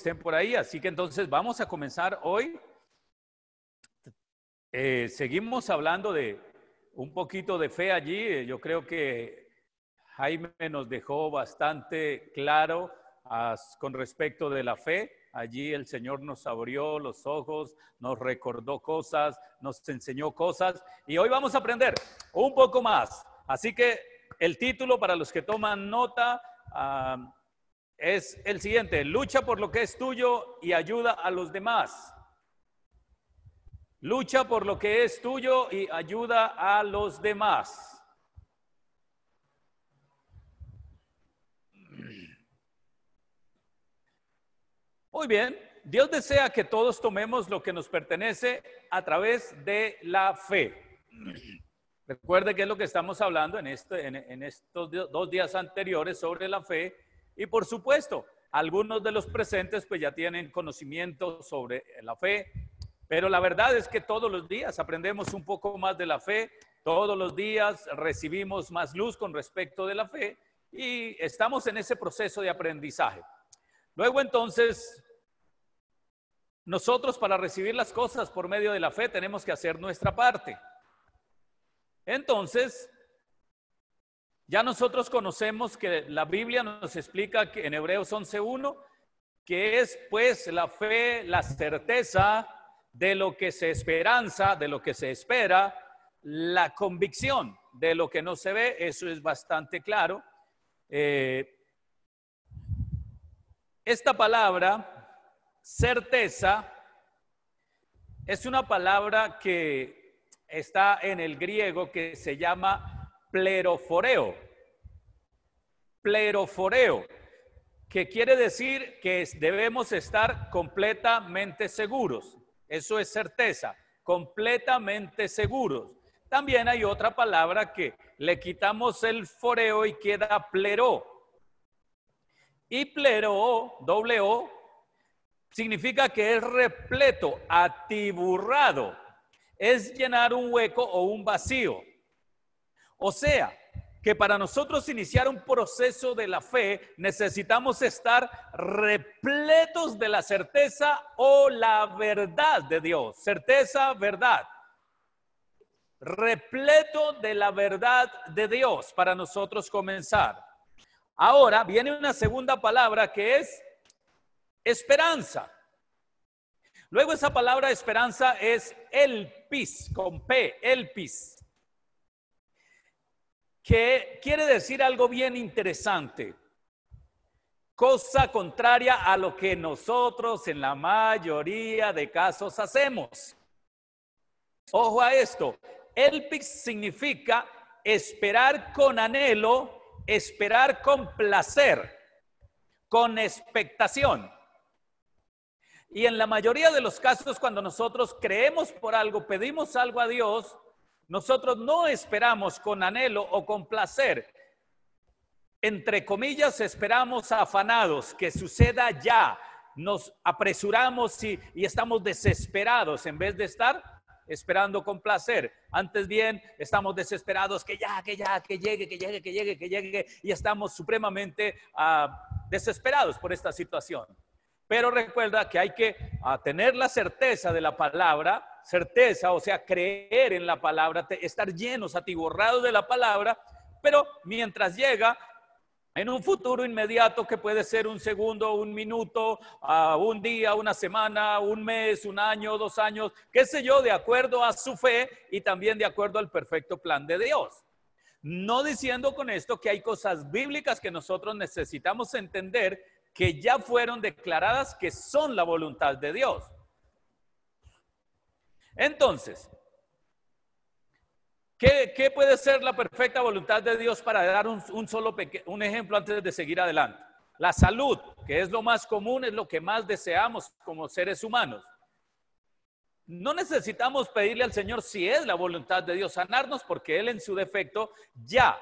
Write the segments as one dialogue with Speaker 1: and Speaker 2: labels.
Speaker 1: estén por ahí. Así que entonces vamos a comenzar hoy. Eh, seguimos hablando de un poquito de fe allí. Yo creo que Jaime nos dejó bastante claro con respecto de la fe. Allí el Señor nos abrió los ojos, nos recordó cosas, nos enseñó cosas y hoy vamos a aprender un poco más. Así que el título para los que toman nota ah, es el siguiente, lucha por lo que es tuyo y ayuda a los demás. Lucha por lo que es tuyo y ayuda a los demás. Muy bien, Dios desea que todos tomemos lo que nos pertenece a través de la fe. Recuerde que es lo que estamos hablando en, este, en, estos dos días anteriores sobre la fe. Y por supuesto, algunos de los presentes pues ya tienen conocimiento sobre la fe, pero la verdad es que todos los días aprendemos un poco más de la fe, todos los días recibimos más luz con respecto de la fe y estamos en ese proceso de aprendizaje. Luego entonces nosotros para recibir las cosas por medio de la fe tenemos que hacer nuestra parte. Entonces, ya nosotros conocemos que la Biblia nos explica que en Hebreos 11.1, que es pues la fe, la certeza de lo que se esperanza, de lo que se espera, la convicción de lo que no se ve, eso es bastante claro. Eh, esta palabra certeza es una palabra que está en el griego que se llama pleroforeo. Pleroforeo, que quiere decir que debemos estar completamente seguros. Eso es certeza, completamente seguros. También hay otra palabra que le quitamos el foreo y queda plero. Y plero, doble O, significa que es repleto, atiburrado. Es llenar un hueco o un vacío. O sea, que para nosotros iniciar un proceso de la fe necesitamos estar repletos de la certeza o la verdad de Dios. Certeza, verdad. Repleto de la verdad de Dios para nosotros comenzar. Ahora viene una segunda palabra que es esperanza. Luego esa palabra esperanza es elpis, con P, elpis, que quiere decir algo bien interesante, cosa contraria a lo que nosotros en la mayoría de casos hacemos. Ojo a esto, elpis significa esperar con anhelo, esperar con placer, con expectación. Y en la mayoría de los casos, cuando nosotros creemos por algo, pedimos algo a Dios, nosotros no esperamos con anhelo o con placer. Entre comillas, esperamos afanados que suceda ya. Nos apresuramos y, estamos desesperados en vez de estar esperando con placer. Antes bien, estamos desesperados que ya, que ya, que llegue, que llegue, que llegue, que llegue, y estamos supremamente ah, desesperados por esta situación. Pero recuerda que hay que ah, tener la certeza de la palabra, certeza, o sea, creer en la palabra, estar llenos, atiborrados de la palabra, pero mientras llega, en un futuro inmediato que puede ser un segundo, un minuto, un día, una semana, un mes, un año, dos años, qué sé yo, de acuerdo a su fe y también de acuerdo al perfecto plan de Dios. No diciendo con esto que hay cosas bíblicas que nosotros necesitamos entender que ya fueron declaradas que son la voluntad de Dios. Entonces, ¿qué, puede ser la perfecta voluntad de Dios para dar un, solo un ejemplo antes de seguir adelante? La salud, que es lo más común, es lo que más deseamos como seres humanos. No necesitamos pedirle al Señor si es la voluntad de Dios sanarnos, porque Él en su defecto ya,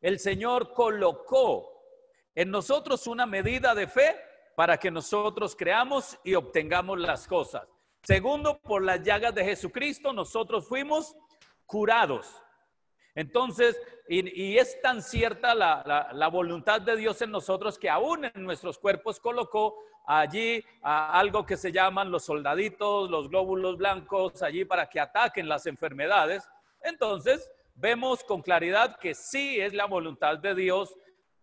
Speaker 1: el Señor colocó en nosotros una medida de fe para que nosotros creamos y obtengamos las cosas. Segundo, por las llagas de Jesucristo nosotros fuimos curados. Entonces, y, es tan cierta la, voluntad de Dios en nosotros que aún en nuestros cuerpos colocó allí algo que se llaman los soldaditos, los glóbulos blancos, allí para que ataquen las enfermedades. Entonces, vemos con claridad que sí es la voluntad de Dios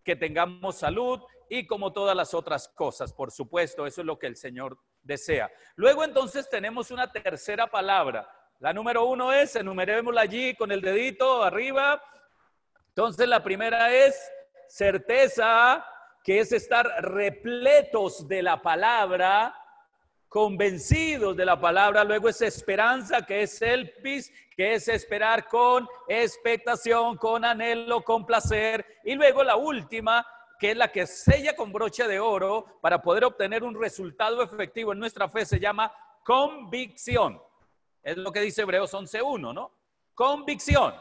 Speaker 1: que tengamos salud y como todas las otras cosas, por supuesto, eso es lo que el Señor desea. Luego entonces tenemos una tercera palabra. La número uno es, enumerémosla allí con el dedito arriba. Entonces la primera es certeza, que es estar repletos de la palabra, convencidos de la palabra. Luego es esperanza, que es elpis, que es esperar con expectación, con anhelo, con placer. Y luego la última, que es la que sella con broche de oro para poder obtener un resultado efectivo en nuestra fe, se llama convicción. Es lo que dice Hebreos 11.1, ¿no? Convicción.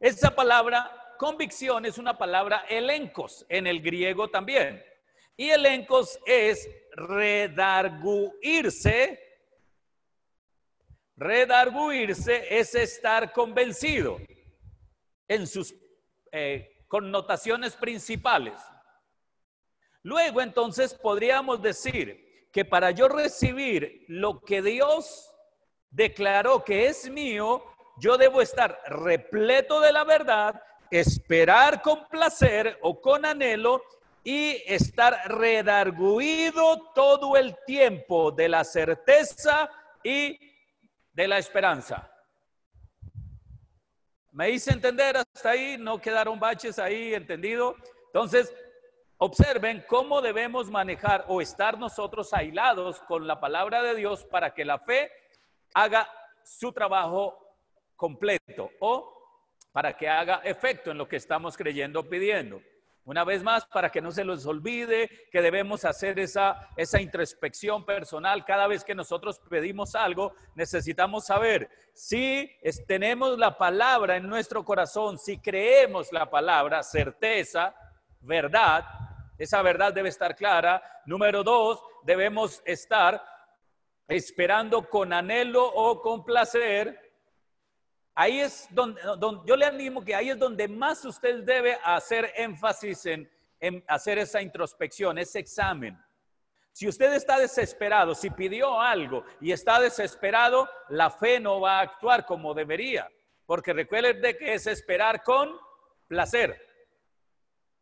Speaker 1: Esa palabra, convicción, es una palabra elencos en el griego también. Y elencos es redarguirse. Redarguirse es estar convencido en sus eh, connotaciones principales. Luego entonces podríamos decir que para yo recibir lo que Dios declaró que es mío, yo debo estar repleto de la verdad, esperar con placer o con anhelo y estar redarguido todo el tiempo de la certeza y de la esperanza. ¿Me hice entender hasta ahí? ¿No quedaron baches ahí? ¿Entendido? Entonces, observen cómo debemos manejar o estar nosotros aislados con la palabra de Dios para que la fe haga su trabajo completo o para que haga efecto en lo que estamos creyendo o pidiendo. Una vez más, para que no se les olvide que debemos hacer esa, esa introspección personal. Cada vez que nosotros pedimos algo, necesitamos saber si tenemos la palabra en nuestro corazón, si creemos la palabra, certeza, verdad. Esa verdad debe estar clara. Número dos, debemos estar esperando con anhelo o con placer Ahí es donde, yo le animo que ahí es donde más usted debe hacer énfasis en, hacer esa introspección, ese examen. Si usted está desesperado, si pidió algo y está desesperado, la fe no va a actuar como debería, porque recuerde de que es esperar con placer.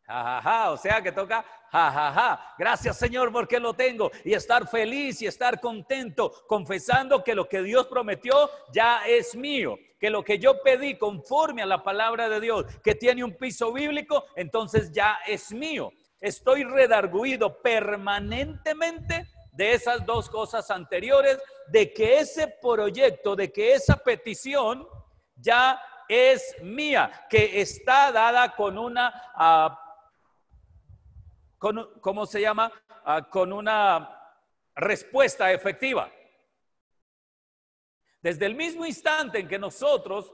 Speaker 1: Ja, o sea que toca ja, Gracias Señor porque lo tengo. Y estar feliz y estar contento, confesando que lo que Dios prometió ya es mío, que lo que yo pedí conforme a la palabra de Dios, que tiene un piso bíblico, entonces ya es mío. Estoy redarguido permanentemente de esas dos cosas anteriores, de que ese proyecto, de que esa petición ya es mía, que está dada con una uh, con, ¿cómo se llama? Ah, con una respuesta efectiva. Desde el mismo instante en que nosotros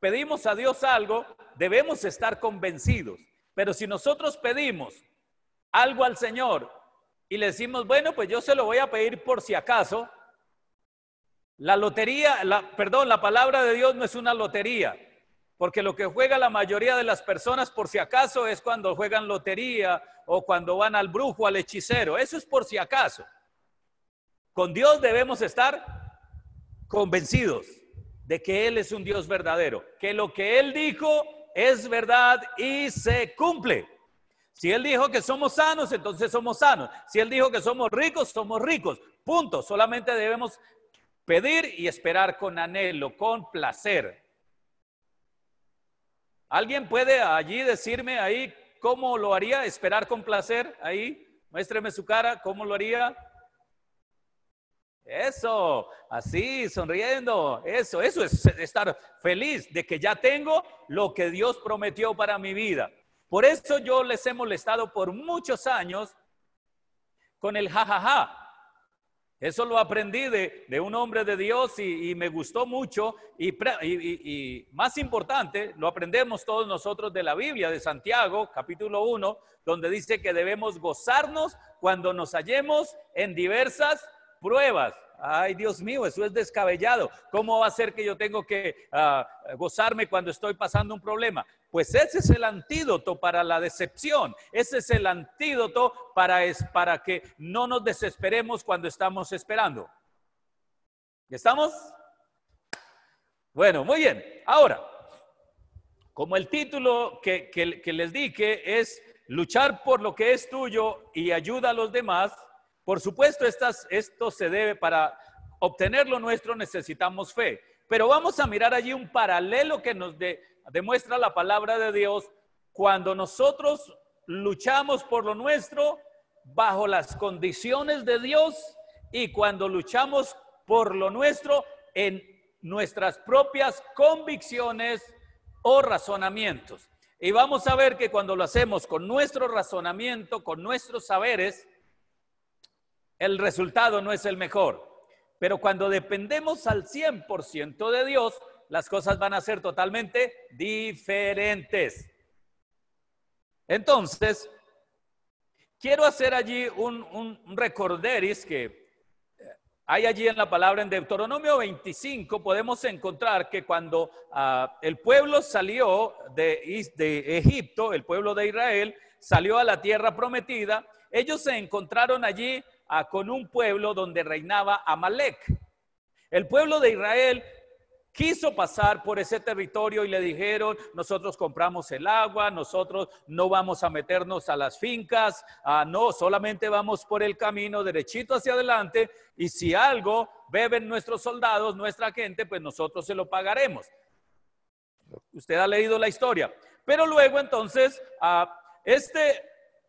Speaker 1: pedimos a Dios algo, debemos estar convencidos. Pero si nosotros pedimos algo al Señor y le decimos, bueno, pues yo se lo voy a pedir por si acaso, la lotería, la, perdón, la palabra de Dios no es una lotería. Porque lo que juega la mayoría de las personas, por si acaso, es cuando juegan lotería o cuando van al brujo, al hechicero. Eso es por si acaso. Con Dios debemos estar convencidos de que Él es un Dios verdadero, que lo que Él dijo es verdad y se cumple. Si Él dijo que somos sanos, entonces somos sanos. Si Él dijo que somos ricos, somos ricos. Punto. Solamente debemos pedir y esperar con anhelo, con placer. ¿Alguien puede allí decirme ahí cómo lo haría? Esperar con placer ahí. Muéstreme su cara, ¿cómo lo haría? Eso, así, sonriendo. Eso, eso es estar feliz de que ya tengo lo que Dios prometió para mi vida. Por eso yo les he molestado por muchos años con el jajaja. Eso lo aprendí de, un hombre de Dios y, me gustó mucho. Y, y, más importante, lo aprendemos todos nosotros de la Biblia, de Santiago, capítulo 1, donde dice que debemos gozarnos cuando nos hallemos en diversas pruebas. Ay, Dios mío, eso es descabellado. ¿Cómo va a ser que yo tengo que ah, gozarme cuando estoy pasando un problema? Pues ese es el antídoto para la decepción. Ese es el antídoto para, es, para que no nos desesperemos cuando estamos esperando. ¿Estamos? Bueno, muy bien. Ahora, como el título que, que, les dije es luchar por lo que es tuyo y ayuda a los demás, por supuesto, esto se debe para obtener lo nuestro necesitamos fe. Pero vamos a mirar allí un paralelo que nos demuestra la palabra de Dios cuando nosotros luchamos por lo nuestro bajo las condiciones de Dios y cuando luchamos por lo nuestro en nuestras propias convicciones o razonamientos. Y vamos a ver que cuando lo hacemos con nuestro razonamiento, con nuestros saberes, el resultado no es el mejor. Pero cuando dependemos al 100% de Dios, las cosas van a ser totalmente diferentes. Entonces, quiero hacer allí un, un, recorderis que eh, hay allí en la palabra en Deuteronomio 25, podemos encontrar que cuando ah, el pueblo salió de, de Egipto, el pueblo de Israel, salió a la tierra prometida, ellos se encontraron allí con un pueblo donde reinaba Amalek. El pueblo de Israel quiso pasar por ese territorio y le dijeron, nosotros compramos el agua, nosotros no vamos a meternos a las fincas, ah, no, solamente vamos por el camino derechito hacia adelante y si algo beben nuestros soldados, nuestra gente, pues nosotros se lo pagaremos. Usted ha leído la historia. Pero luego entonces, ah, este,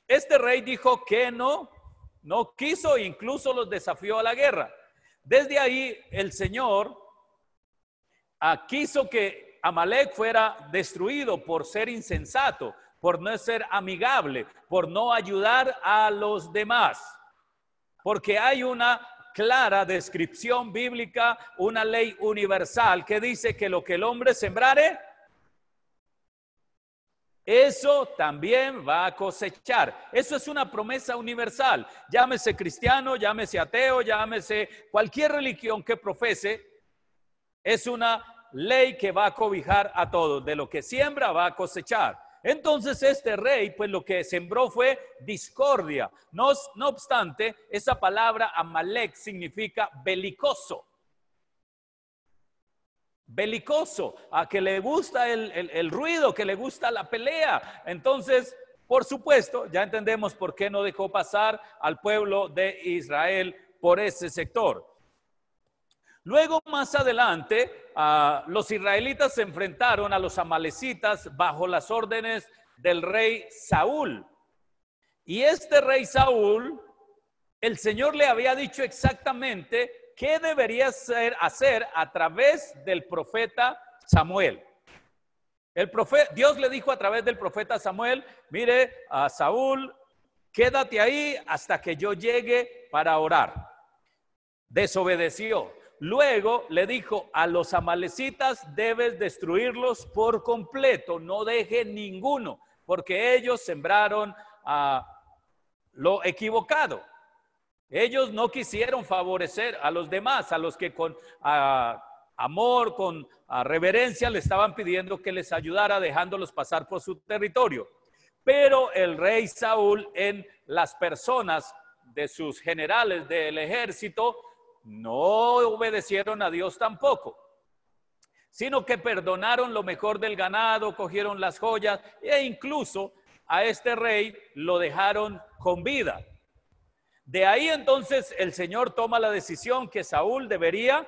Speaker 1: este rey dijo que no, no quiso, incluso los desafió a la guerra. Desde ahí el Señor ah, quiso que Amalek fuera destruido por ser insensato, por no ser amigable, por no ayudar a los demás. Porque hay una clara descripción bíblica, una ley universal que dice que lo que el hombre sembrare, eso también va a cosechar. Eso es una promesa universal. Llámese cristiano, llámese ateo, llámese cualquier religión que profese. Es una ley que va a cobijar a todos. De lo que siembra va a cosechar. Entonces este rey, pues lo que sembró fue discordia. No, no obstante, esa palabra Amalek significa belicoso belicoso, a que le gusta el, ruido, que le gusta la pelea. Entonces, por supuesto, ya entendemos por qué no dejó pasar al pueblo de Israel por ese sector. Luego, más adelante, los israelitas se enfrentaron a los amalecitas bajo las órdenes del rey Saúl. Y este rey Saúl, el Señor le había dicho exactamente qué debería hacer a través del profeta Samuel. El profeta, Dios le dijo a través del profeta Samuel, mire a Saúl, quédate ahí hasta que yo llegue para orar. Desobedeció. Luego le dijo, a los amalecitas debes destruirlos por completo, no deje ninguno, porque ellos sembraron lo equivocado. Ellos no quisieron favorecer a los demás, a los que con amor, con reverencia le estaban pidiendo que les ayudara dejándolos pasar por su territorio. Pero el rey Saúl en las personas de sus generales del ejército no obedecieron a Dios tampoco, sino que perdonaron lo mejor del ganado, cogieron las joyas e incluso a este rey lo dejaron con vida. De ahí entonces el Señor toma la decisión que Saúl debería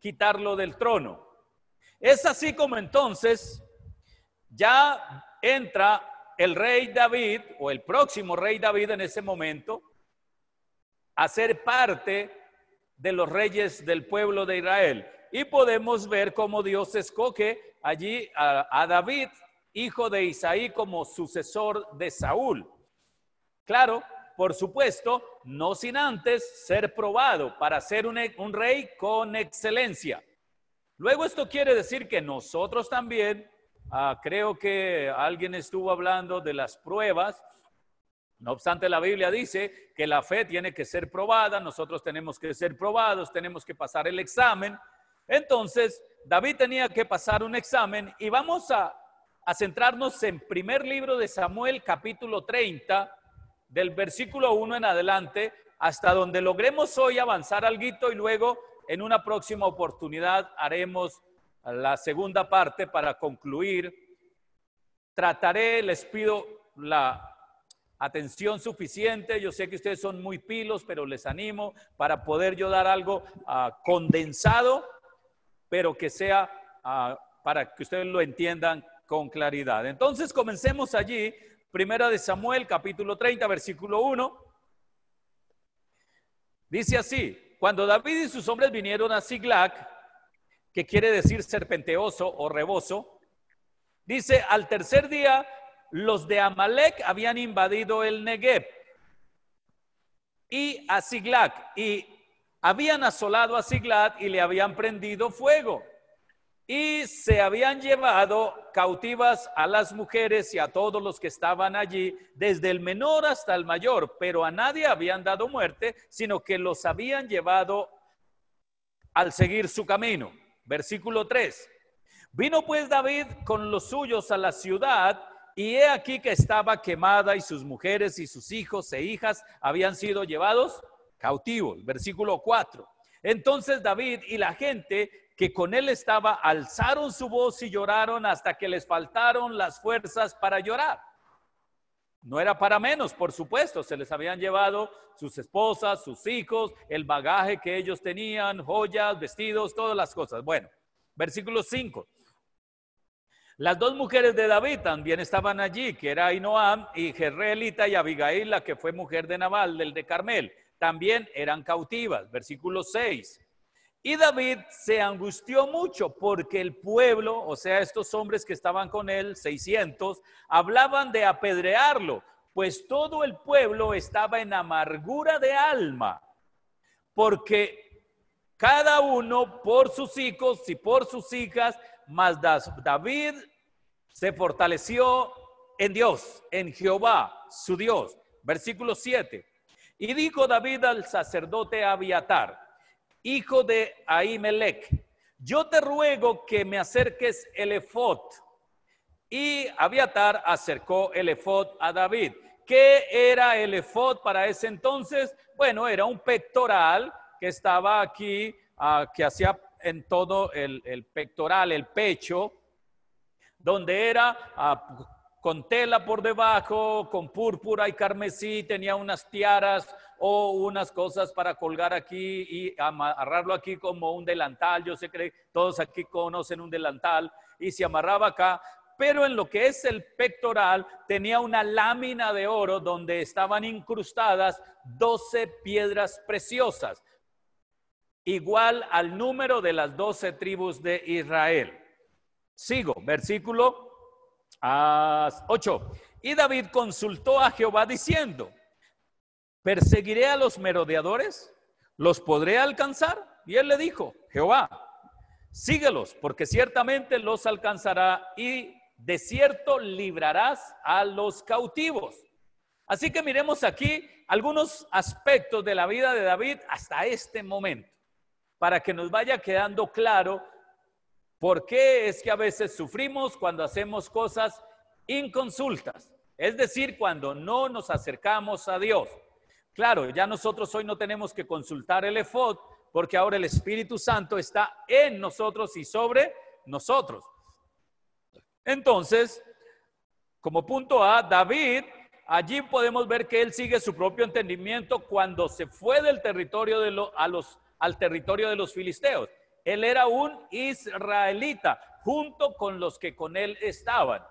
Speaker 1: quitarlo del trono. Es así como entonces ya entra el rey David o el próximo rey David en ese momento a ser parte de los reyes del pueblo de Israel. Y podemos ver cómo Dios escoge allí a, David, hijo de Isaí, como sucesor de Saúl. Claro, por supuesto, no sin antes ser probado para ser un, rey con excelencia. Luego esto quiere decir que nosotros también, ah, creo que alguien estuvo hablando de las pruebas, No obstante, la Biblia dice que la fe tiene que ser probada, nosotros tenemos que ser probados, tenemos que pasar el examen. Entonces, David tenía que pasar un examen y vamos a, centrarnos en primer libro de Samuel, capítulo 30, del versículo 1 en adelante, hasta donde logremos hoy avanzar algo y luego en una próxima oportunidad haremos la segunda parte para concluir. Trataré, les pido la atención suficiente. Yo sé que ustedes son muy pilos, pero les animo para poder yo dar algo ah, condensado, pero que sea ah, para que ustedes lo entiendan con claridad. Entonces comencemos allí, primera de Samuel, capítulo 30, versículo 1. Dice así, cuando David y sus hombres vinieron a Siglac, que quiere decir serpenteoso o reboso, dice, al tercer día los de Amalek habían invadido el Negev y a Siglac y habían asolado a Siglac y le habían prendido fuego y se habían llevado cautivas a las mujeres y a todos los que estaban allí, desde el menor hasta el mayor, pero a nadie habían dado muerte, sino que los habían llevado al seguir su camino. Versículo 3. Vino pues David con los suyos a la ciudad y he aquí que estaba quemada y sus mujeres y sus hijos e hijas habían sido llevados cautivos. Versículo 4. Entonces David y la gente que con él estaba alzaron su voz y lloraron hasta que les faltaron las fuerzas para llorar. No era para menos, por supuesto, se les habían llevado sus esposas, sus hijos, el bagaje que ellos tenían, joyas, vestidos, todas las cosas. Bueno, versículo 5. Las dos mujeres de David también estaban allí, que era Ainoam y Jerreelita y Abigail, la que fue mujer de Nabal, del de Carmel. También eran cautivas. Versículo 6. Y David se angustió mucho porque el pueblo, o sea, estos hombres que estaban con él, 600, hablaban de apedrearlo, pues todo el pueblo estaba en amargura de alma, porque cada uno por sus hijos y por sus hijas mas David se fortaleció en Dios, en Jehová, su Dios. Versículo 7. Y dijo David al sacerdote Abiatar, hijo de Ahimelech, yo te ruego que me acerques el efod. Y Abiatar acercó el efod a David. ¿Qué era el efod para ese entonces? Bueno, era un pectoral que estaba aquí, ah, que hacía en todo el, pectoral, el pecho, donde era ah, con tela por debajo, con púrpura y carmesí, tenía unas tiaras o unas cosas para colgar aquí y amarrarlo aquí como un delantal. Yo sé que todos aquí conocen un delantal y se amarraba acá, pero en lo que es el pectoral tenía una lámina de oro donde estaban incrustadas 12 piedras preciosas igual al número de las doce tribus de Israel. Sigo, versículo 8. Ah, y David consultó a Jehová diciendo, ¿perseguiré a los merodeadores? ¿Los podré alcanzar? Y él le dijo, Jehová, síguelos, porque ciertamente los alcanzará y de cierto librarás a los cautivos. Así que miremos aquí algunos aspectos de la vida de David hasta este momento para que nos vaya quedando claro por qué es que a veces sufrimos cuando hacemos cosas inconsultas, es decir, cuando no nos acercamos a Dios. Claro, ya nosotros hoy no tenemos que consultar el efod porque ahora el Espíritu Santo está en nosotros y sobre nosotros. Entonces, como punto A, David, allí podemos ver que él sigue su propio entendimiento cuando se fue del territorio de los al territorio de los filisteos. Él era un israelita junto con los que con él estaban.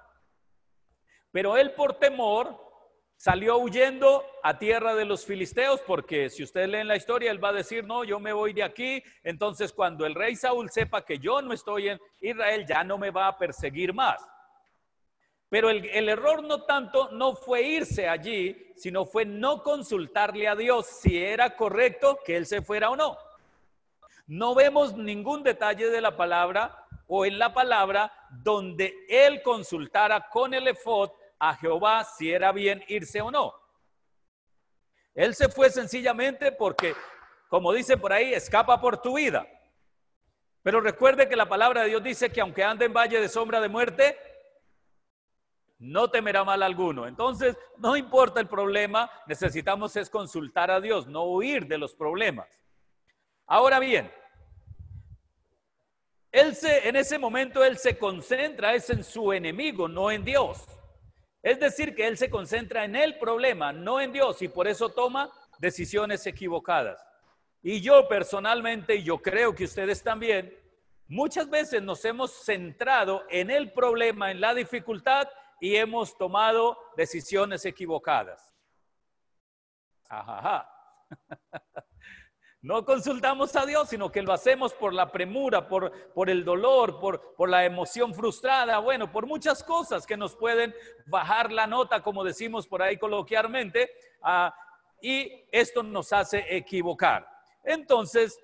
Speaker 1: Pero él por temor salió huyendo a tierra de los filisteos porque si usted lee en la historia, él va a decir, no, yo me voy de aquí. Entonces cuando el rey Saúl sepa que yo no estoy en Israel, ya no me va a perseguir más. Pero el, el, error no tanto no fue irse allí, sino fue no consultarle a Dios si era correcto que él se fuera o no. No vemos ningún detalle de la palabra o en la palabra donde él consultara con el efod a Jehová si era bien irse o no. Él se fue sencillamente porque, como dice por ahí, escapa por tu vida. Pero recuerde que la palabra de Dios dice que aunque ande en valle de sombra de muerte, no temerá mal alguno. Entonces, no importa el problema, necesitamos es consultar a Dios, no huir de los problemas. Ahora bien, él se, en ese momento él se concentra es en su enemigo, no en Dios. Es decir, que él se concentra en el problema, no en Dios, y por eso toma decisiones equivocadas. Y yo personalmente, y yo creo que ustedes también, muchas veces nos hemos centrado en el problema, en la dificultad, y hemos tomado decisiones equivocadas. Ajá. No consultamos a Dios, sino que lo hacemos por la premura, por, por el dolor, por, por, la emoción frustrada, bueno, por muchas cosas que nos pueden bajar la nota, como decimos por ahí coloquialmente, ah, y esto nos hace equivocar. Entonces,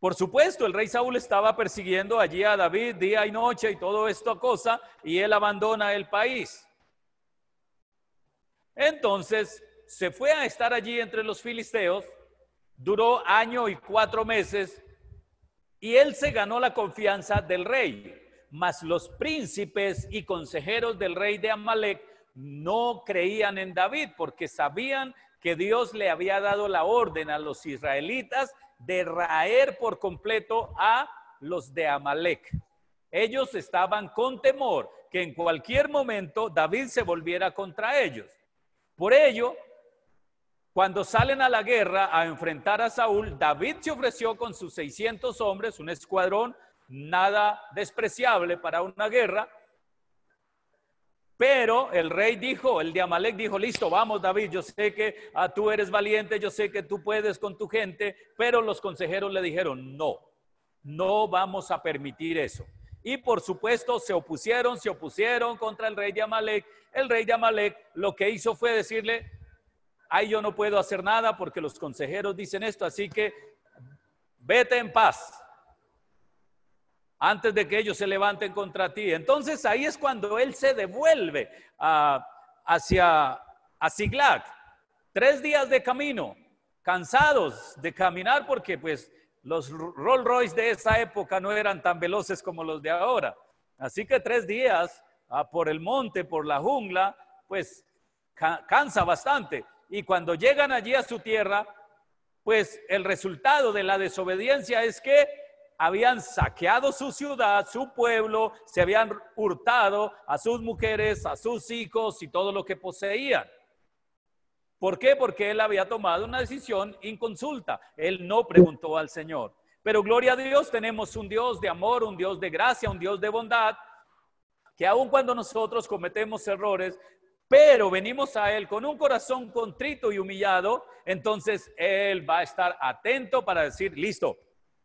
Speaker 1: por supuesto, el rey Saúl estaba persiguiendo allí a David día y noche y todo esto cosa, y él abandona el país. Entonces, se fue a estar allí entre los filisteos duró año y cuatro meses y él se ganó la confianza del rey. Mas los príncipes y consejeros del rey de Amalek no creían en David porque sabían que Dios le había dado la orden a los israelitas de raer por completo a los de Amalek. Ellos estaban con temor que en cualquier momento David se volviera contra ellos. Por ello, cuando salen a la guerra a enfrentar a Saúl, David se ofreció con sus 600 hombres, un escuadrón nada despreciable para una guerra. Pero el rey dijo, el de Amalek dijo, listo, vamos David, yo sé que ah, tú eres valiente, yo sé que tú puedes con tu gente, pero los consejeros le dijeron, no, no vamos a permitir eso. Y por supuesto se opusieron, se opusieron contra el rey de Amalek. El rey de Amalek lo que hizo fue decirle, ay, yo no puedo hacer nada porque los consejeros dicen esto, así que vete en paz antes de que ellos se levanten contra ti. Entonces ahí es cuando él se devuelve hacia a Siglac. Tres días de camino, cansados de caminar porque pues los Rolls Royce de esa época no eran tan veloces como los de ahora. Así que tres días ah, por el monte, por la jungla, pues cansa bastante. Y cuando llegan allí a su tierra, pues el resultado de la desobediencia es que habían saqueado su ciudad, su pueblo, se habían hurtado a sus mujeres, a sus hijos y todo lo que poseían. ¿Por qué? Porque él había tomado una decisión inconsulta. Él no preguntó al Señor. Pero gloria a Dios, tenemos un Dios de amor, un Dios de gracia, un Dios de bondad, que aun cuando nosotros cometemos errores, pero venimos a Él con un corazón contrito y humillado, entonces Él va a estar atento para decir, listo,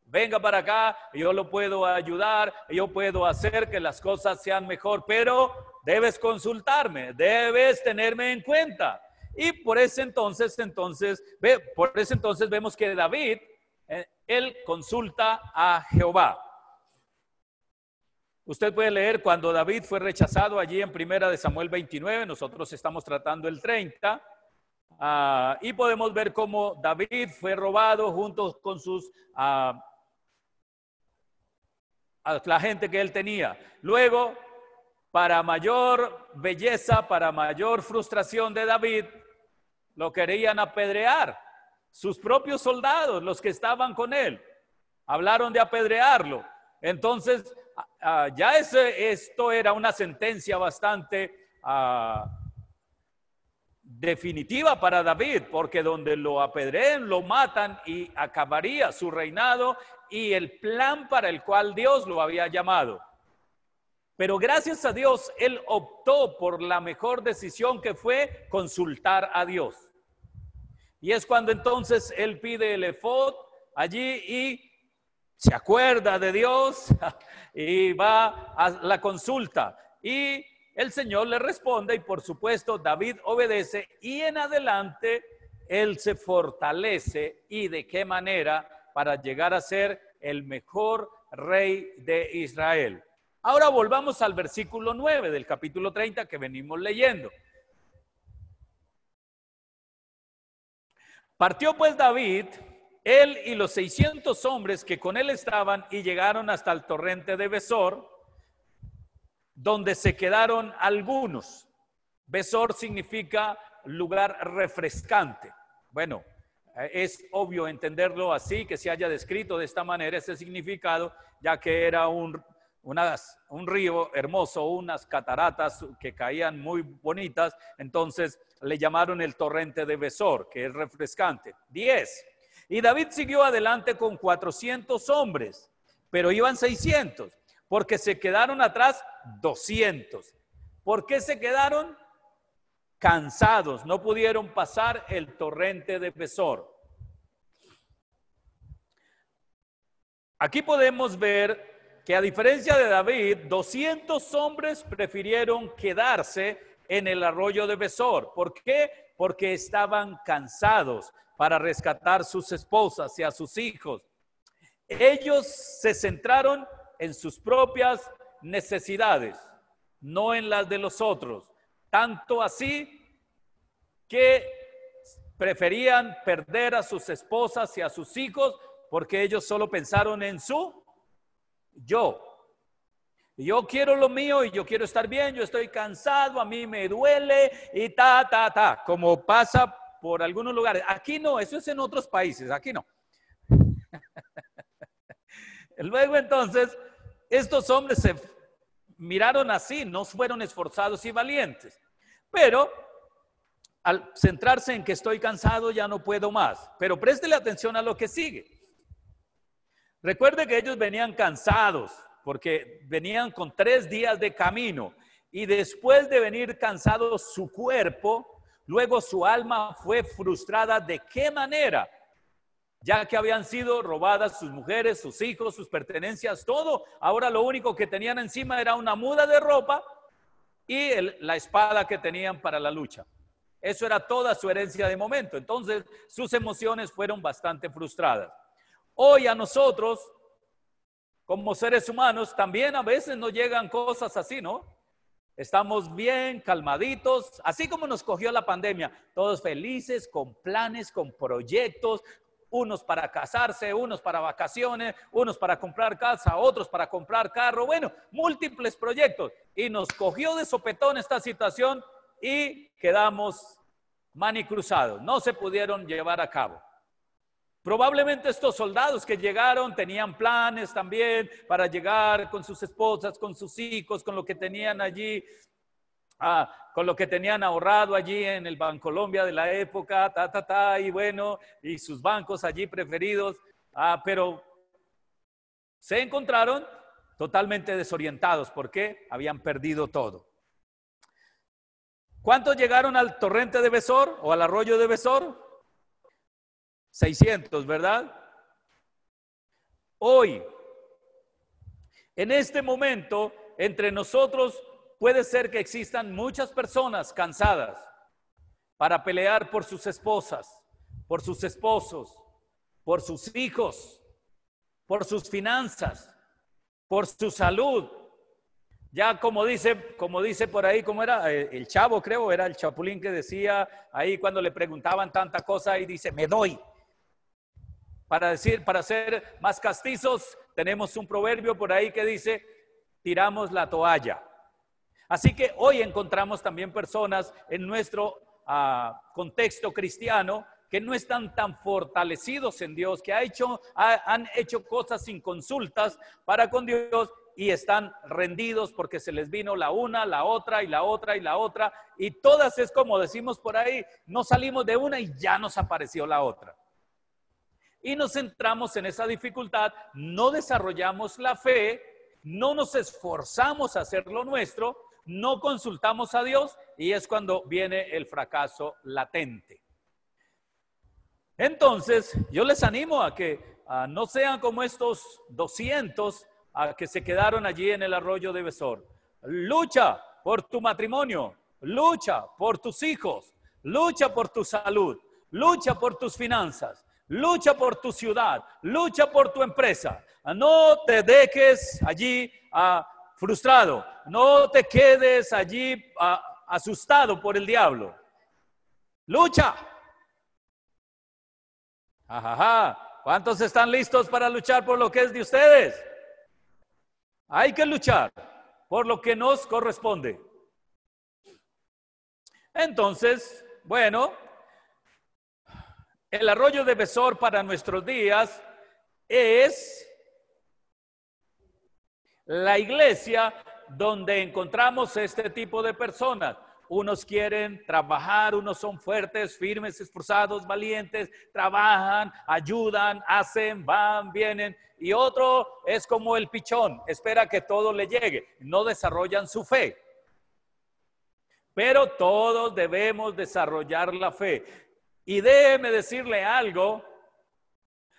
Speaker 1: venga para acá, yo lo puedo ayudar, yo puedo hacer que las cosas sean mejor, pero debes consultarme, debes tenerme en cuenta. Y por ese entonces, entonces, por ese entonces vemos que David, eh, él consulta a Jehová. Usted puede leer cuando David fue rechazado allí en primera de Samuel 29, nosotros estamos tratando el 30, ah, y podemos ver cómo David fue robado junto con sus ah, la gente que él tenía. Luego, para mayor belleza, para mayor frustración de David, lo querían apedrear. Sus propios soldados, los que estaban con él, hablaron de apedrearlo. Entonces, Ah, ya ese, esto era una sentencia bastante ah, definitiva para David, porque donde lo apedreen, lo matan y acabaría su reinado y el plan para el cual Dios lo había llamado. Pero gracias a Dios, él optó por la mejor decisión que fue consultar a Dios. Y es cuando entonces él pide el efod allí y se acuerda de Dios y va a la consulta. Y el Señor le responde y por supuesto David obedece y en adelante él se fortalece y de qué manera para llegar a ser el mejor rey de Israel. Ahora volvamos al versículo 9 del capítulo 30 que venimos leyendo. Partió pues David, él y los 600 hombres que con él estaban y llegaron hasta el torrente de Besor, donde se quedaron algunos. Besor significa lugar refrescante. Bueno, es obvio entenderlo así, que se haya descrito de esta manera ese significado, ya que era un, un río hermoso, unas cataratas que caían muy bonitas, entonces le llamaron el torrente de Besor, que es refrescante. Diez. Y David siguió adelante con 400 hombres, pero iban 600, porque se quedaron atrás 200. ¿Por qué se quedaron? Cansados, no pudieron pasar el torrente de Besor. Aquí podemos ver que a diferencia de David, 200 hombres prefirieron quedarse en el arroyo de Besor. ¿Por qué? Porque estaban cansados para rescatar sus esposas y a sus hijos. Ellos se centraron en sus propias necesidades, no en las de los otros. Tanto así que preferían perder a sus esposas y a sus hijos porque ellos solo pensaron en su yo. Yo quiero lo mío y yo quiero estar bien, yo estoy cansado, a mí me duele y ta, ta, ta, como pasa por algunos lugares. Aquí no, eso es en otros países, aquí no. Luego entonces, estos hombres se miraron así, no fueron esforzados y valientes, pero al centrarse en que estoy cansado ya no puedo más. Pero préstele atención a lo que sigue. Recuerde que ellos venían cansados porque venían con tres días de camino y después de venir cansados su cuerpo, luego su alma fue frustrada. ¿De qué manera? Ya que habían sido robadas sus mujeres, sus hijos, sus pertenencias, todo. Ahora lo único que tenían encima era una muda de ropa y la espada que tenían para la lucha. Eso era toda su herencia de momento. Entonces sus emociones fueron bastante frustradas. Hoy a nosotros como seres humanos, también a veces nos llegan cosas así, ¿no? Estamos bien, calmaditos, así como nos cogió la pandemia, todos felices, con planes, con proyectos, unos para casarse, unos para vacaciones, unos para comprar casa, otros para comprar carro, bueno, múltiples proyectos. Y nos cogió de sopetón esta situación y quedamos manicruzados, no se pudieron llevar a cabo. Probablemente estos soldados que llegaron tenían planes también para llegar con sus esposas, con sus hijos, con lo que tenían allí, ah, con lo que tenían ahorrado allí en el Bancolombia de la época, ta, ta, ta, y bueno, y sus bancos allí preferidos, ah, pero se encontraron totalmente desorientados porque habían perdido todo. ¿Cuántos llegaron al torrente de Besor o al arroyo de Besor? 600, ¿verdad? Hoy, en este momento, entre nosotros puede ser que existan muchas personas cansadas para pelear por sus esposas, por sus esposos, por sus hijos, por sus finanzas, por su salud. Ya como dice, como dice por ahí, como era eh, el chavo, creo, era el chapulín que decía ahí cuando le preguntaban tanta cosa y dice, me doy, para decir, para ser más castizos, tenemos un proverbio por ahí que dice, tiramos la toalla. Así que hoy encontramos también personas en nuestro ah, contexto cristiano que no están tan fortalecidos en Dios, que ha hecho, han hecho cosas sin consultas para con Dios y están rendidos porque se les vino la una, la otra y la otra y la otra. Y todas es como decimos por ahí, no salimos de una y ya nos apareció la otra y nos centramos en esa dificultad, no desarrollamos la fe, no nos esforzamos a hacer lo nuestro, no consultamos a Dios y es cuando viene el fracaso latente. Entonces, yo les animo a que no sean como estos 200 a que se quedaron allí en el arroyo de Besor. Lucha por tu matrimonio, lucha por tus hijos, lucha por tu salud, lucha por tus finanzas, Lucha por tu ciudad, lucha por tu empresa. No te dejes allí ah, frustrado, no te quedes allí ah, asustado por el diablo. Lucha. Ajaja. ¿Cuántos están listos para luchar por lo que es de ustedes? Hay que luchar por lo que nos corresponde. Entonces, bueno, el arroyo de Besor para nuestros días es la iglesia donde encontramos este tipo de personas. Unos quieren trabajar, unos son fuertes, firmes, esforzados, valientes, trabajan, ayudan, hacen, van, vienen. Y otro es como el pichón, espera que todo le llegue. No desarrollan su fe. Pero todos debemos desarrollar la fe. Y déjeme decirle algo,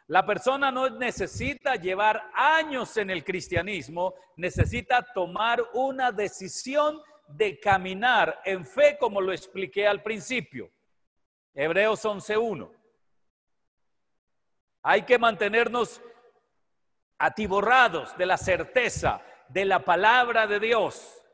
Speaker 1: la persona no necesita llevar años en el cristianismo, necesita tomar una decisión de caminar en fe como lo expliqué al principio. Hebreos 11.1. Hay que mantenernos atiborrados de la certeza de la palabra de Dios,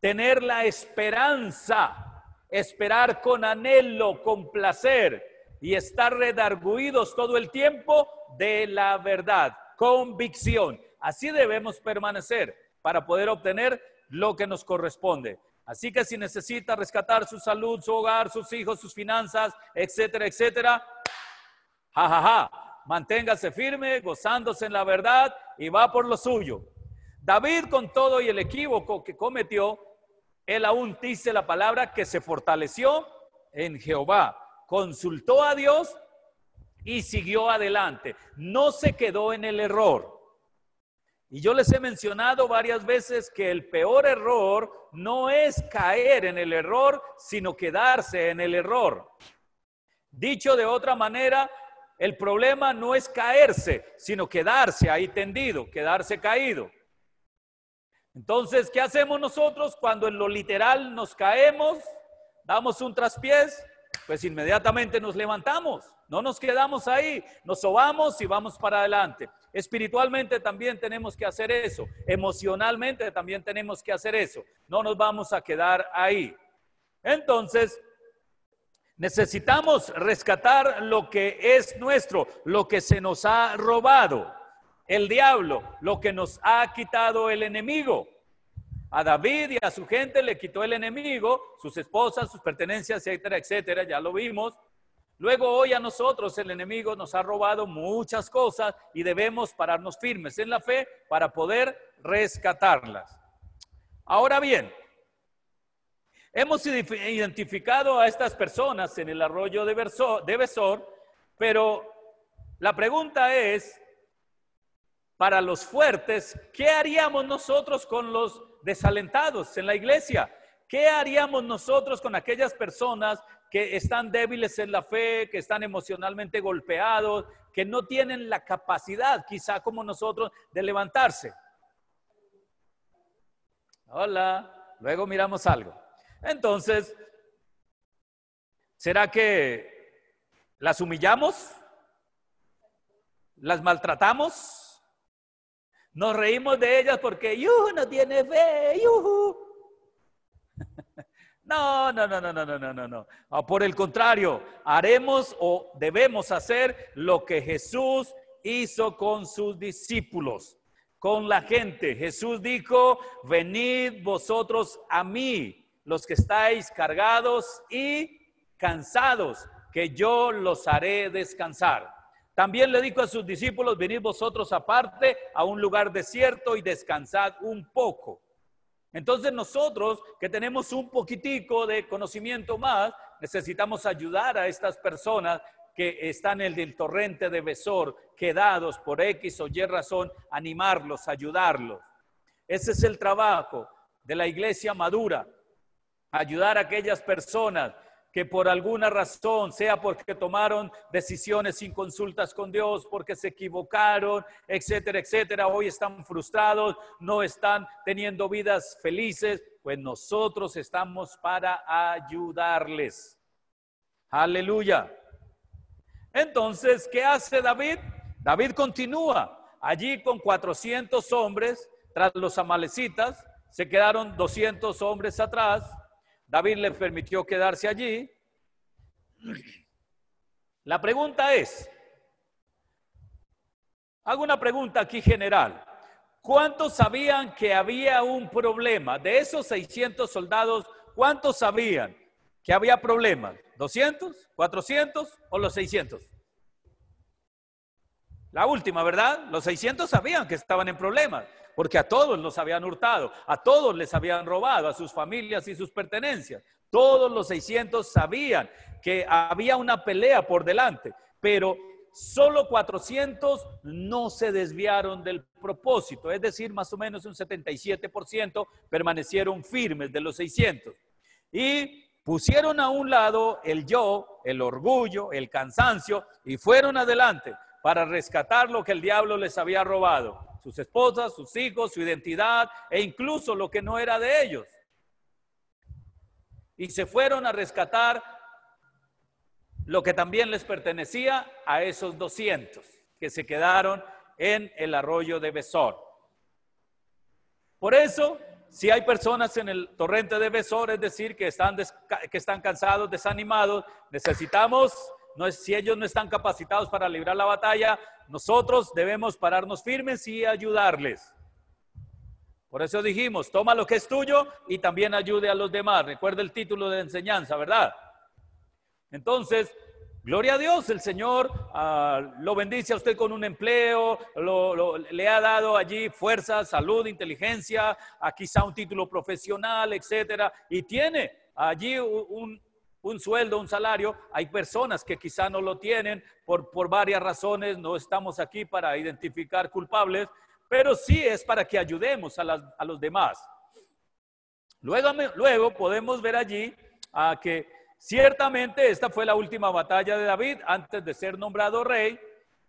Speaker 1: tener la esperanza, esperar con anhelo, con placer y estar redarguidos todo el tiempo de la verdad, convicción. Así debemos permanecer para poder obtener lo que nos corresponde. Así que si necesita rescatar su salud, su hogar, sus hijos, sus finanzas, etcétera, etcétera, jajaja, manténgase firme, gozándose en la verdad y va por lo suyo. David con todo y el equívoco que cometió, él aún dice la palabra que se fortaleció en Jehová, consultó a Dios y siguió adelante. No se quedó en el error. Y yo les he mencionado varias veces que el peor error no es caer en el error, sino quedarse en el error. Dicho de otra manera, el problema no es caerse, sino quedarse ahí tendido, quedarse caído. Entonces, ¿qué hacemos nosotros cuando en lo literal nos caemos, damos un traspiés? Pues inmediatamente nos levantamos, no nos quedamos ahí, nos sobamos y vamos para adelante. Espiritualmente también tenemos que hacer eso. Emocionalmente también tenemos que hacer eso. No nos vamos a quedar ahí. Entonces, necesitamos rescatar lo que es nuestro, lo que se nos ha robado. El diablo, lo que nos ha quitado el enemigo. A David y a su gente le quitó el enemigo, sus esposas, sus pertenencias, etcétera, etcétera, ya lo vimos. Luego hoy a nosotros el enemigo nos ha robado muchas cosas y debemos pararnos firmes en la fe para poder rescatarlas. Ahora bien, hemos identificado a estas personas en el arroyo de, Besor, pero la pregunta es, para los fuertes, ¿qué haríamos nosotros con los desalentados en la iglesia? ¿Qué haríamos nosotros con aquellas personas que están débiles en la fe, que están emocionalmente golpeados, que no tienen la capacidad, quizá como nosotros, de levantarse. Hola, luego miramos algo. Entonces, ¿será que las humillamos? ¿Las maltratamos? Nos reímos de ellas porque yuhu, no tiene fe, yuhu. No, no, no, no, no, no, no, no. Ah, por el contrario, haremos o debemos hacer lo que Jesús hizo con sus discípulos, con la gente. Jesús dijo, venid vosotros a mí, los que estáis cargados y cansados, que yo los haré descansar. También le dijo a sus discípulos, venid vosotros aparte a un lugar desierto y descansad un poco. Entonces nosotros que tenemos un poquitico de conocimiento más, necesitamos ayudar a estas personas que están en el torrente de Besor, quedados por X o Y razón, animarlos, ayudarlos. Ese es el trabajo de la iglesia madura, ayudar a aquellas personas que por alguna razón, sea porque tomaron decisiones sin consultas con Dios, porque se equivocaron, etcétera, etcétera, hoy están frustrados, no están teniendo vidas felices, pues nosotros estamos para ayudarles. Aleluya. Entonces, ¿qué hace David? David continúa allí con 400 hombres tras los amalecitas, se quedaron 200 hombres atrás David le permitió quedarse allí. La pregunta es, Hago una pregunta aquí general. ¿Cuántos sabían que había un problema? De esos 600 soldados, ¿cuántos sabían que había problemas? ¿200? ¿400 o los 600? La última, ¿verdad? Los 600 sabían que estaban en problemas, porque a todos los habían hurtado, a todos les habían robado, a sus familias y sus pertenencias. Todos los 600 sabían que había una pelea por delante, pero solo 400 no se desviaron del propósito, es decir, más o menos un 77% permanecieron firmes de los 600. Y pusieron a un lado el yo, el orgullo, el cansancio y fueron adelante para rescatar lo que el diablo les había robado, sus esposas, sus hijos, su identidad e incluso lo que no era de ellos. Y se fueron a rescatar lo que también les pertenecía a esos 200 que se quedaron en el arroyo de Besor. Por eso, si hay personas en el torrente de Besor, es decir, que están, que están cansados, desanimados, necesitamos si ellos no están capacitados para librar la batalla, nosotros debemos pararnos firmes y ayudarles. Por eso dijimos, toma lo que es tuyo y también ayude a los demás. Recuerda el título de enseñanza, ¿verdad? Entonces, gloria a Dios, el Señor ah, lo bendice a usted con un empleo, le ha dado allí fuerza, salud, inteligencia, a quizá un título profesional, etcétera, y tiene allí un, un sueldo, un salario. Hay personas que quizá no lo tienen por, por varias razones, no estamos aquí para identificar culpables, pero sí es para que ayudemos a, a los demás. Luego, luego podemos ver allí a que ciertamente esta fue la última batalla de David antes de ser nombrado rey,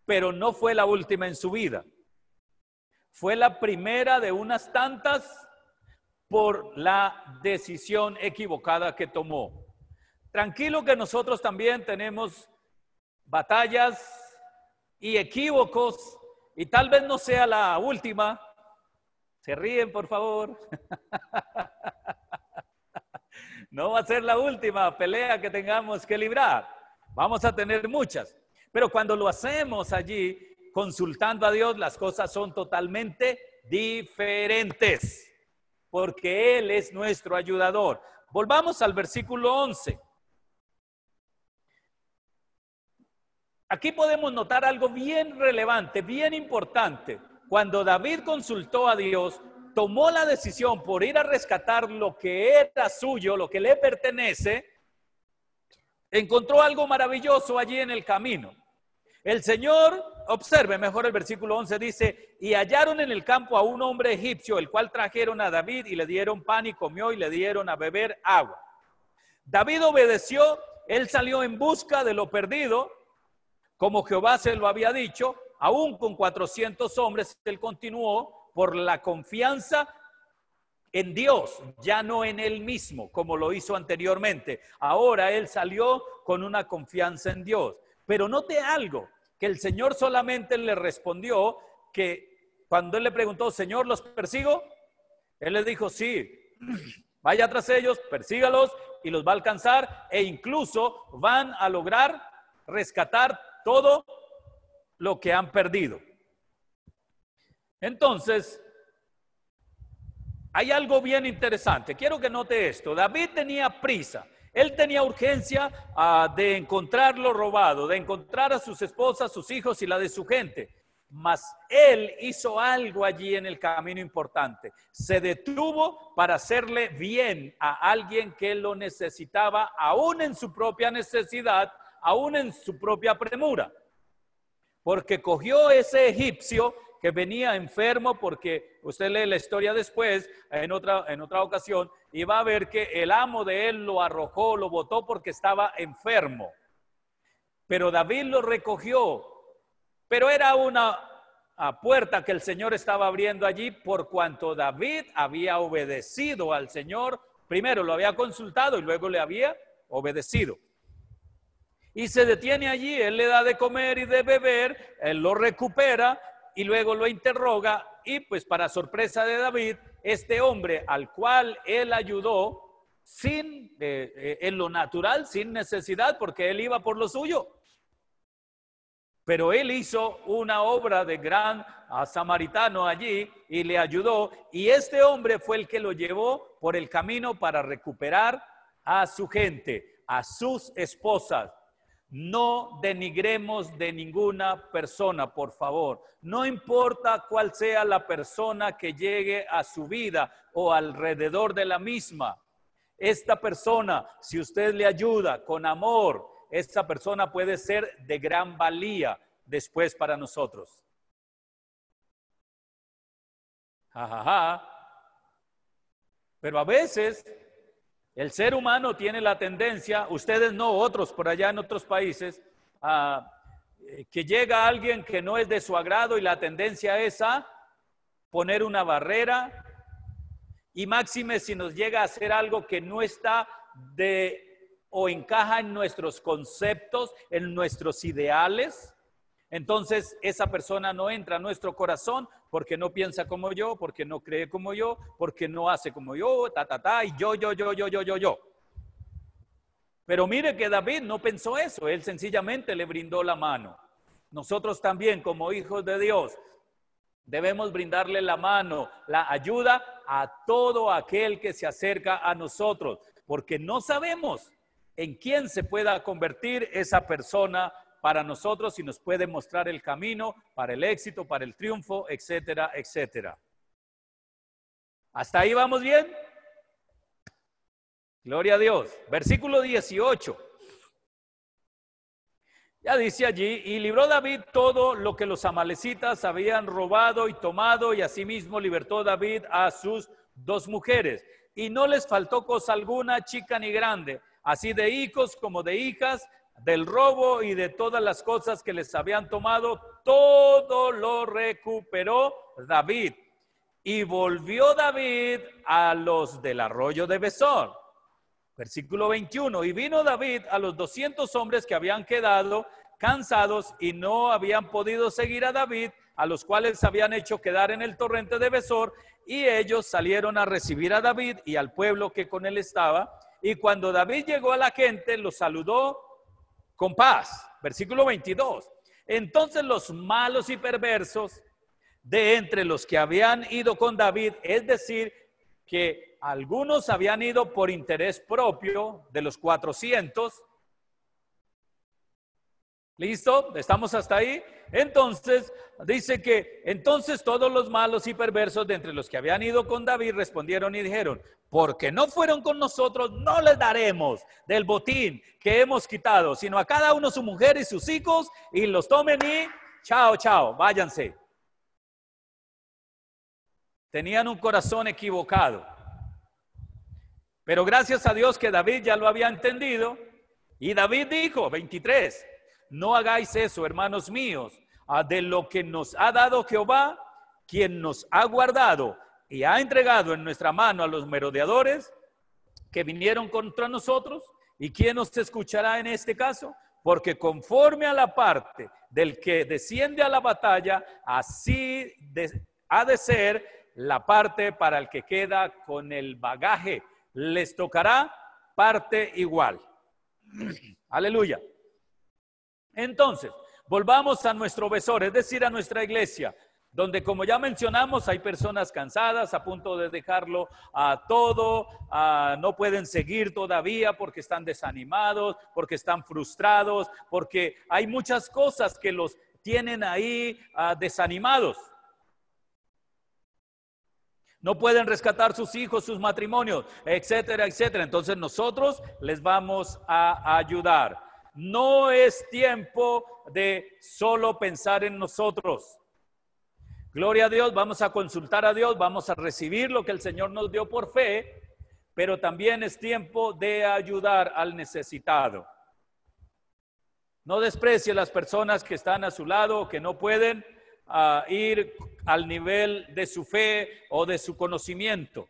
Speaker 1: pero no fue la última en su vida. Fue la primera de unas tantas por la decisión equivocada que tomó. Tranquilo que nosotros también tenemos batallas y equívocos y tal vez no sea la última. Se ríen, por favor. No va a ser la última pelea que tengamos que librar. Vamos a tener muchas. Pero cuando lo hacemos allí, consultando a Dios, las cosas son totalmente diferentes, porque Él es nuestro ayudador. Volvamos al versículo 11. Aquí podemos notar algo bien relevante, bien importante. Cuando David consultó a Dios, tomó la decisión por ir a rescatar lo que era suyo, lo que le pertenece, encontró algo maravilloso allí en el camino. El Señor, observe mejor el versículo 11, dice, y hallaron en el campo a un hombre egipcio, el cual trajeron a David y le dieron pan y comió y le dieron a beber agua. David obedeció, él salió en busca de lo perdido, como Jehová se lo había dicho, aún con 400 hombres, él continuó por la confianza en Dios, ya no en él mismo, como lo hizo anteriormente. Ahora él salió con una confianza en Dios. Pero note algo, que el Señor solamente le respondió que cuando él le preguntó, Señor, ¿los persigo? Él le dijo, sí, vaya tras ellos, persígalos y los va a alcanzar e incluso van a lograr rescatar todo lo que han perdido. Entonces, hay algo bien interesante. Quiero que note esto. David tenía prisa. Él tenía urgencia ah, de encontrar lo robado, de encontrar a sus esposas, sus hijos y la de su gente. Mas él hizo algo allí en el camino importante. Se detuvo para hacerle bien a alguien que lo necesitaba, aún en su propia necesidad, aún en su propia premura, porque cogió ese egipcio que venía enfermo, porque usted lee la historia después, en otra, en otra ocasión, y va a ver que el amo de él lo arrojó, lo botó porque estaba enfermo. Pero David lo recogió, pero era una puerta que el Señor estaba abriendo allí por cuanto David había obedecido al Señor. Primero lo había consultado y luego le había obedecido y se detiene allí, él le da de comer y de beber, él lo recupera y luego lo interroga y pues para sorpresa de David, este hombre al cual él ayudó sin, eh, eh, en lo natural, sin necesidad, porque él iba por lo suyo. Pero él hizo una obra de gran samaritano allí y le ayudó. Y este hombre fue el que lo llevó por el camino para recuperar a su gente, a sus esposas. No denigremos de ninguna persona, por favor. No importa cuál sea la persona que llegue a su vida o alrededor de la misma. Esta persona, si usted le ayuda con amor, esta persona puede ser de gran valía después para nosotros. Pero a veces el ser humano tiene la tendencia, ustedes no, otros por allá en otros países, eh, que llega alguien que no es de su agrado y la tendencia es a poner una barrera, y máxime si nos llega a hacer algo que no está de o encaja en nuestros conceptos, en nuestros ideales, entonces esa persona no entra a nuestro corazón porque no piensa como yo, porque no cree como yo, porque no hace como yo, ta, ta, ta, y yo, yo, yo, yo, yo, yo, yo. Pero mire que David no pensó eso, él sencillamente le brindó la mano. Nosotros también como hijos de Dios Debemos brindarle la mano, la ayuda a todo aquel que se acerca a nosotros, porque no sabemos en quién se pueda convertir esa persona para nosotros y nos puede mostrar el camino para el éxito, para el triunfo, etcétera, etcétera. ¿Hasta ahí vamos bien? Gloria a Dios. Versículo 18. Ya dice allí, y libró David todo lo que los amalecitas habían robado y tomado, y asimismo libertó David a sus dos mujeres. Y no les faltó cosa alguna, chica ni grande, así de hijos como de hijas, del robo y de todas las cosas que les habían tomado, todo lo recuperó David. Y volvió David a los del arroyo de Besor Versículo 21. Y vino David a los 200 hombres que habían quedado cansados y no habían podido seguir a David, a los cuales habían hecho quedar en el torrente de Besor, y ellos salieron a recibir a David y al pueblo que con él estaba. Y cuando David llegó a la gente, los saludó con paz. Versículo 22. Entonces los malos y perversos de entre los que habían ido con David, es decir, que algunos habían ido por interés propio de los 400. ¿Listo? ¿Estamos hasta ahí? Entonces, dice que entonces todos los malos y perversos de entre los que habían ido con David respondieron y dijeron, porque no fueron con nosotros, no les daremos del botín que hemos quitado, sino a cada uno su mujer y sus hijos, y los tomen y chao, chao, váyanse. Tenían un corazón equivocado. Pero gracias a Dios que David ya lo había entendido. Y David dijo, 23, no hagáis eso, hermanos míos, de lo que nos ha dado Jehová, quien nos ha guardado y ha entregado en nuestra mano a los merodeadores que vinieron contra nosotros. ¿Y quién nos escuchará en este caso? Porque conforme a la parte del que desciende a la batalla, así ha de ser la parte para el que queda con el bagaje les tocará parte igual. Aleluya. Entonces, volvamos a nuestro besor, es decir, a nuestra iglesia, donde como ya mencionamos hay personas cansadas a punto de dejarlo a todo, no pueden seguir todavía porque están desanimados, porque están frustrados, porque hay muchas cosas que los tienen ahí ah, desanimados no pueden rescatar sus hijos, sus matrimonios, etcétera, etcétera. Entonces nosotros les vamos a ayudar. No es tiempo de solo pensar en nosotros. Gloria a Dios, vamos a consultar a Dios, vamos a recibir lo que el Señor nos dio por fe, pero también es tiempo de ayudar al necesitado. No desprecie a las personas que están a su lado o que no pueden a ir al nivel de su fe o de su conocimiento.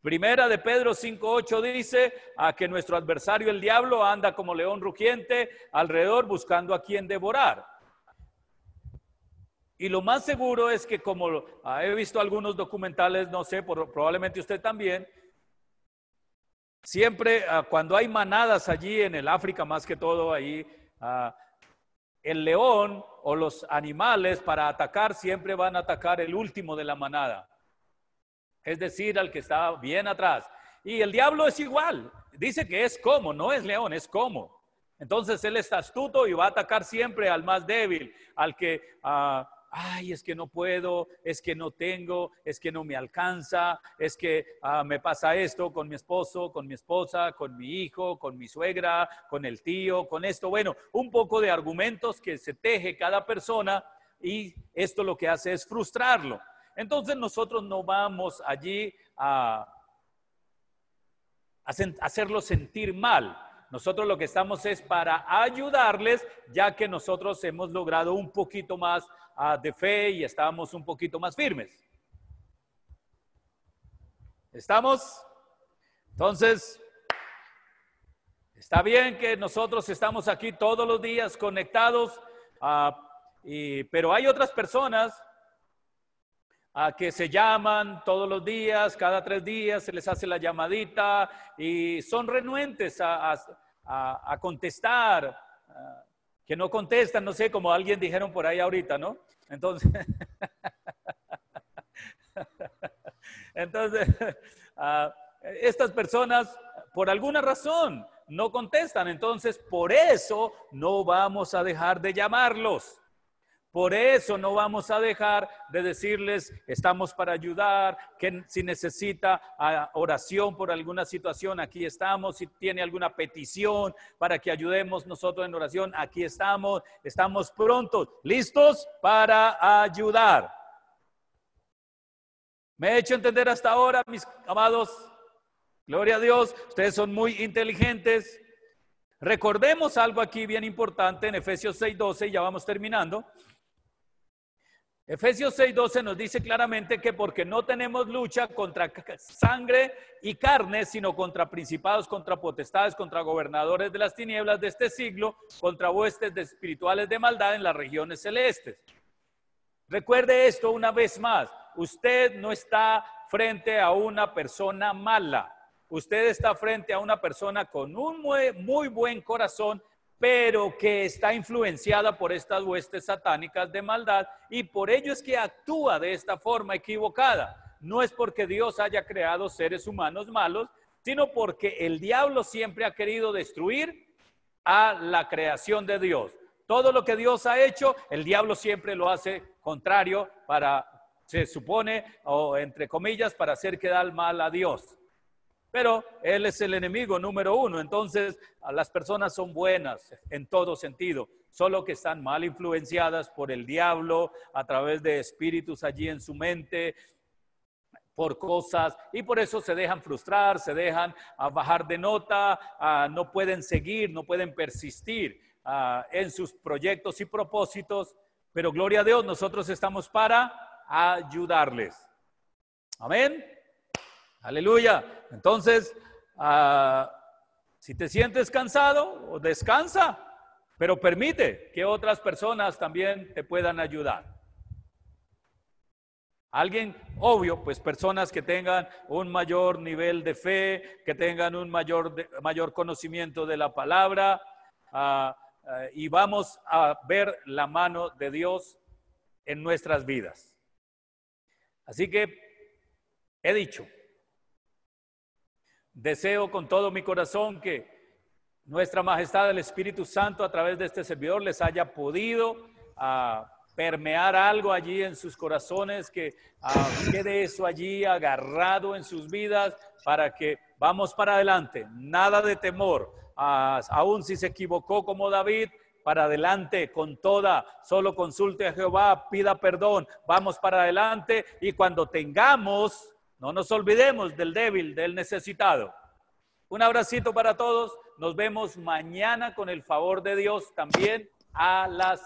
Speaker 1: Primera de Pedro 5.8 dice a que nuestro adversario el diablo anda como león rugiente alrededor buscando a quien devorar. Y lo más seguro es que como ah, he visto algunos documentales, no sé, probablemente usted también, siempre ah, cuando hay manadas allí en el África, más que todo ahí, ah, el león o los animales para atacar siempre van a atacar el último de la manada. Es decir, al que está bien atrás. Y el diablo es igual. Dice que es como, no es león, es como. Entonces él está astuto y va a atacar siempre al más débil, al que ah, ay, es que no puedo, es que no tengo, es que no me alcanza, es que ah, me pasa esto con mi esposo, con mi esposa, con mi hijo, con mi suegra, con el tío, con esto. Bueno, un poco de argumentos que se teje cada persona y esto lo que hace es frustrarlo. Entonces nosotros no vamos allí a hacerlo sentir mal. Nosotros lo que estamos es para ayudarles, ya que nosotros hemos logrado un poquito más de fe y estamos un poquito más firmes. ¿Estamos? Entonces, está bien que nosotros estamos aquí todos los días conectados, ah, pero hay otras personas a que se llaman todos los días, cada tres días se les hace la llamadita y son renuentes a, a contestar, ah, que no contestan, no sé, como alguien dijeron por ahí ahorita, ¿no? Entonces, entonces ah, estas personas, por alguna razón, no contestan. Entonces, por eso no vamos a dejar de llamarlos. Por eso no vamos a dejar de decirles, estamos para ayudar, que si necesita ah, oración por alguna situación, aquí estamos, si tiene alguna petición para que ayudemos nosotros en oración, aquí estamos, estamos prontos, listos para ayudar. ¿Me he hecho entender hasta ahora, mis amados? Gloria a Dios, ustedes son muy inteligentes. Recordemos algo aquí bien importante en Efesios 6:12, ya vamos terminando. Efesios 6:12 nos dice claramente que porque no tenemos lucha contra sangre y carne, sino contra principados, contra potestades, contra gobernadores de las tinieblas de este siglo, contra huestes de espirituales de maldad en las regiones celestes. Recuerde esto una vez más, usted no está frente a una persona mala, usted está frente a una persona con un muy, muy buen corazón pero que está influenciada por estas huestes satánicas de maldad y por ello es que actúa de esta forma equivocada. No es porque Dios haya creado seres humanos malos, sino porque el diablo siempre ha querido destruir a la creación de Dios. Todo lo que Dios ha hecho, el diablo siempre lo hace contrario para, se supone, o entre comillas, para hacer quedar mal a Dios. Pero Él es el enemigo número uno. Entonces, las personas son buenas en todo sentido, solo que están mal influenciadas por el diablo a través de espíritus allí en su mente, por cosas y por eso se dejan frustrar, se dejan bajar de nota, no pueden seguir, no pueden persistir en sus proyectos y propósitos. Pero gloria a Dios, nosotros estamos para ayudarles. Amén. Aleluya. Entonces, ah, si te sientes cansado, descansa, pero permite que otras personas también te puedan ayudar. Alguien, obvio, pues personas que tengan un mayor nivel de fe, que tengan un mayor, mayor conocimiento de la palabra, ah, ah, y vamos a ver la mano de Dios en nuestras vidas. Así que he dicho, Deseo con todo mi corazón que nuestra majestad el Espíritu Santo a través de este servidor les haya podido ah, permear algo allí en sus corazones, que ah, quede eso allí agarrado en sus vidas para que vamos para adelante. Nada de temor, uh, aun si se equivocó como David, para adelante con toda, solo consulte a Jehová, pida perdón, vamos para adelante y cuando tengamos no nos olvidemos del débil, del necesitado. Un abracito para todos. Nos vemos mañana con el favor de Dios también a las